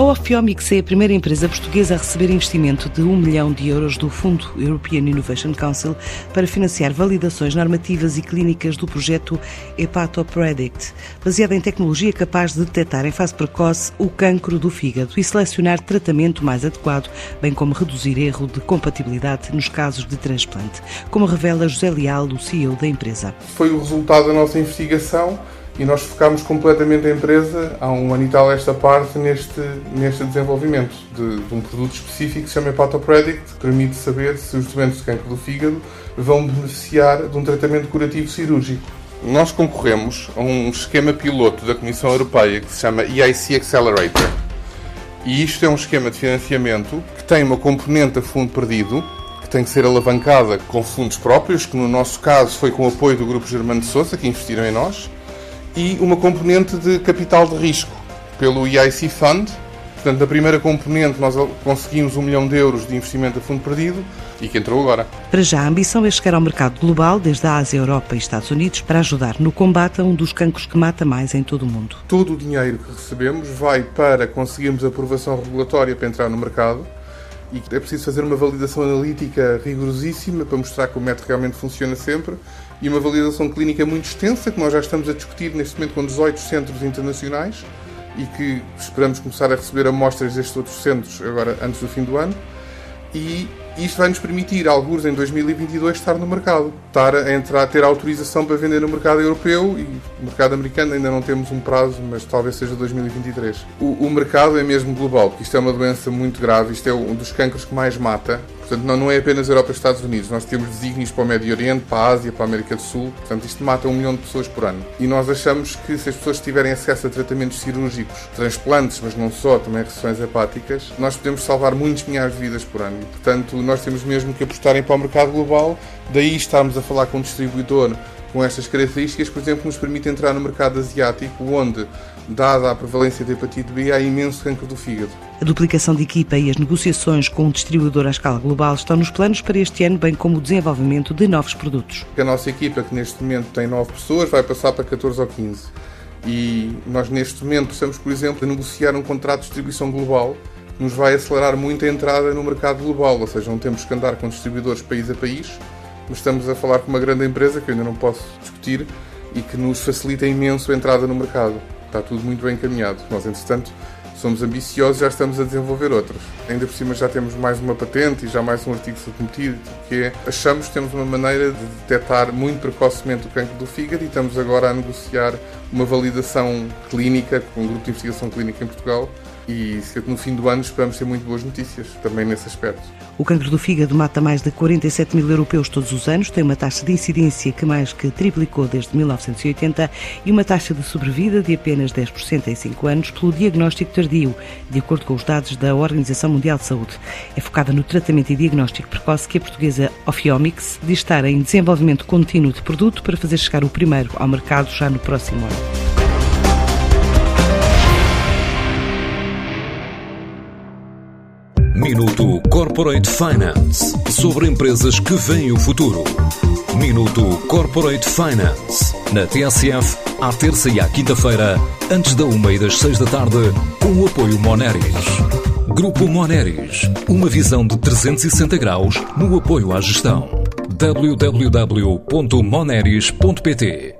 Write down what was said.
A Ophiomics é a primeira empresa portuguesa a receber investimento de 1 milhão de euros do Fundo European Innovation Council para financiar validações normativas e clínicas do projeto HepatoPredict, baseado em tecnologia capaz de detectar em fase precoce o cancro do fígado e selecionar tratamento mais adequado, bem como reduzir erro de compatibilidade nos casos de transplante, como revela José Leal, o CEO da empresa. Foi o resultado da nossa investigação e nós focámos completamente a empresa, há um ano e tal esta parte, neste, neste desenvolvimento de, de um produto específico que se chama HepatoPredict, que permite saber se os doentes de cancro do fígado vão beneficiar de um tratamento curativo cirúrgico. Nós concorremos a um esquema piloto da Comissão Europeia que se chama EIC Accelerator. E isto é um esquema de financiamento que tem uma componente a fundo perdido, que tem que ser alavancada com fundos próprios, que no nosso caso foi com o apoio do Grupo Germano de Sousa, que investiram em nós, e uma componente de capital de risco pelo EIC Fund. Portanto, na primeira componente nós conseguimos um milhão de euros de investimento a fundo perdido e que entrou agora. Para já, a ambição é chegar ao mercado global, desde a Ásia, Europa e Estados Unidos, para ajudar no combate a um dos cancros que mata mais em todo o mundo. Todo o dinheiro que recebemos vai para conseguirmos aprovação regulatória para entrar no mercado e é preciso fazer uma validação analítica rigorosíssima para mostrar que o método realmente funciona sempre e uma validação clínica muito extensa que nós já estamos a discutir neste momento com 18 centros internacionais e que esperamos começar a receber amostras destes outros centros agora antes do fim do ano. E isto vai nos permitir, alguns em 2022, estar no mercado, estar a entrar, ter autorização para vender no mercado europeu e no mercado americano ainda não temos um prazo, mas talvez seja 2023. O, o mercado é mesmo global, porque isto é uma doença muito grave, isto é um dos cancros que mais mata. Portanto, não, não é apenas Europa e Estados Unidos, nós temos desígnios para o Médio Oriente, para a Ásia, para a América do Sul. Portanto, isto mata um milhão de pessoas por ano. E nós achamos que se as pessoas tiverem acesso a tratamentos cirúrgicos, transplantes, mas não só, também restrições hepáticas, nós podemos salvar muitos milhares de vidas por ano. E, portanto, nós temos mesmo que apostarem para o mercado global, daí estarmos a falar com um distribuidor com estas características, por exemplo, nos permite entrar no mercado asiático, onde, dada a prevalência de hepatite B, há imenso cancro do fígado. A duplicação de equipa e as negociações com um distribuidor à escala global estão nos planos para este ano, bem como o desenvolvimento de novos produtos. A nossa equipa, que neste momento tem 9 pessoas, vai passar para 14 ou 15. E nós, neste momento, precisamos, por exemplo, negociar um contrato de distribuição global que nos vai acelerar muito a entrada no mercado global, ou seja, não temos que andar com distribuidores país a país, mas estamos a falar com uma grande empresa que eu ainda não posso discutir e que nos facilita imenso a entrada no mercado. Está tudo muito bem encaminhado. Nós, entretanto, somos ambiciosos e já estamos a desenvolver outros. Ainda por cima já temos mais uma patente e já mais um artigo submetido, que é, achamos que temos uma maneira de detectar muito precocemente o cancro do fígado e estamos agora a negociar uma validação clínica com um grupo de investigação clínica em Portugal e no fim do ano esperamos ter muito boas notícias também nesse aspecto. O cancro do fígado mata mais de 47 mil europeus todos os anos, tem uma taxa de incidência que mais que triplicou desde 1980 e uma taxa de sobrevida de apenas 10% em 5 anos pelo diagnóstico tardio, de acordo com os dados da Organização Mundial de Saúde. É focada no tratamento e diagnóstico precoce que a portuguesa Ophiomics diz estar em desenvolvimento contínuo de produto para fazer chegar o primeiro ao mercado já no próximo ano. Minuto Corporate Finance sobre empresas que veem o futuro. Minuto Corporate Finance na TSF, à terça e à quinta-feira, antes da uma e das seis da tarde, com o apoio Moneris. Grupo Moneris, uma visão de 360 graus no apoio à gestão. www.moneris.pt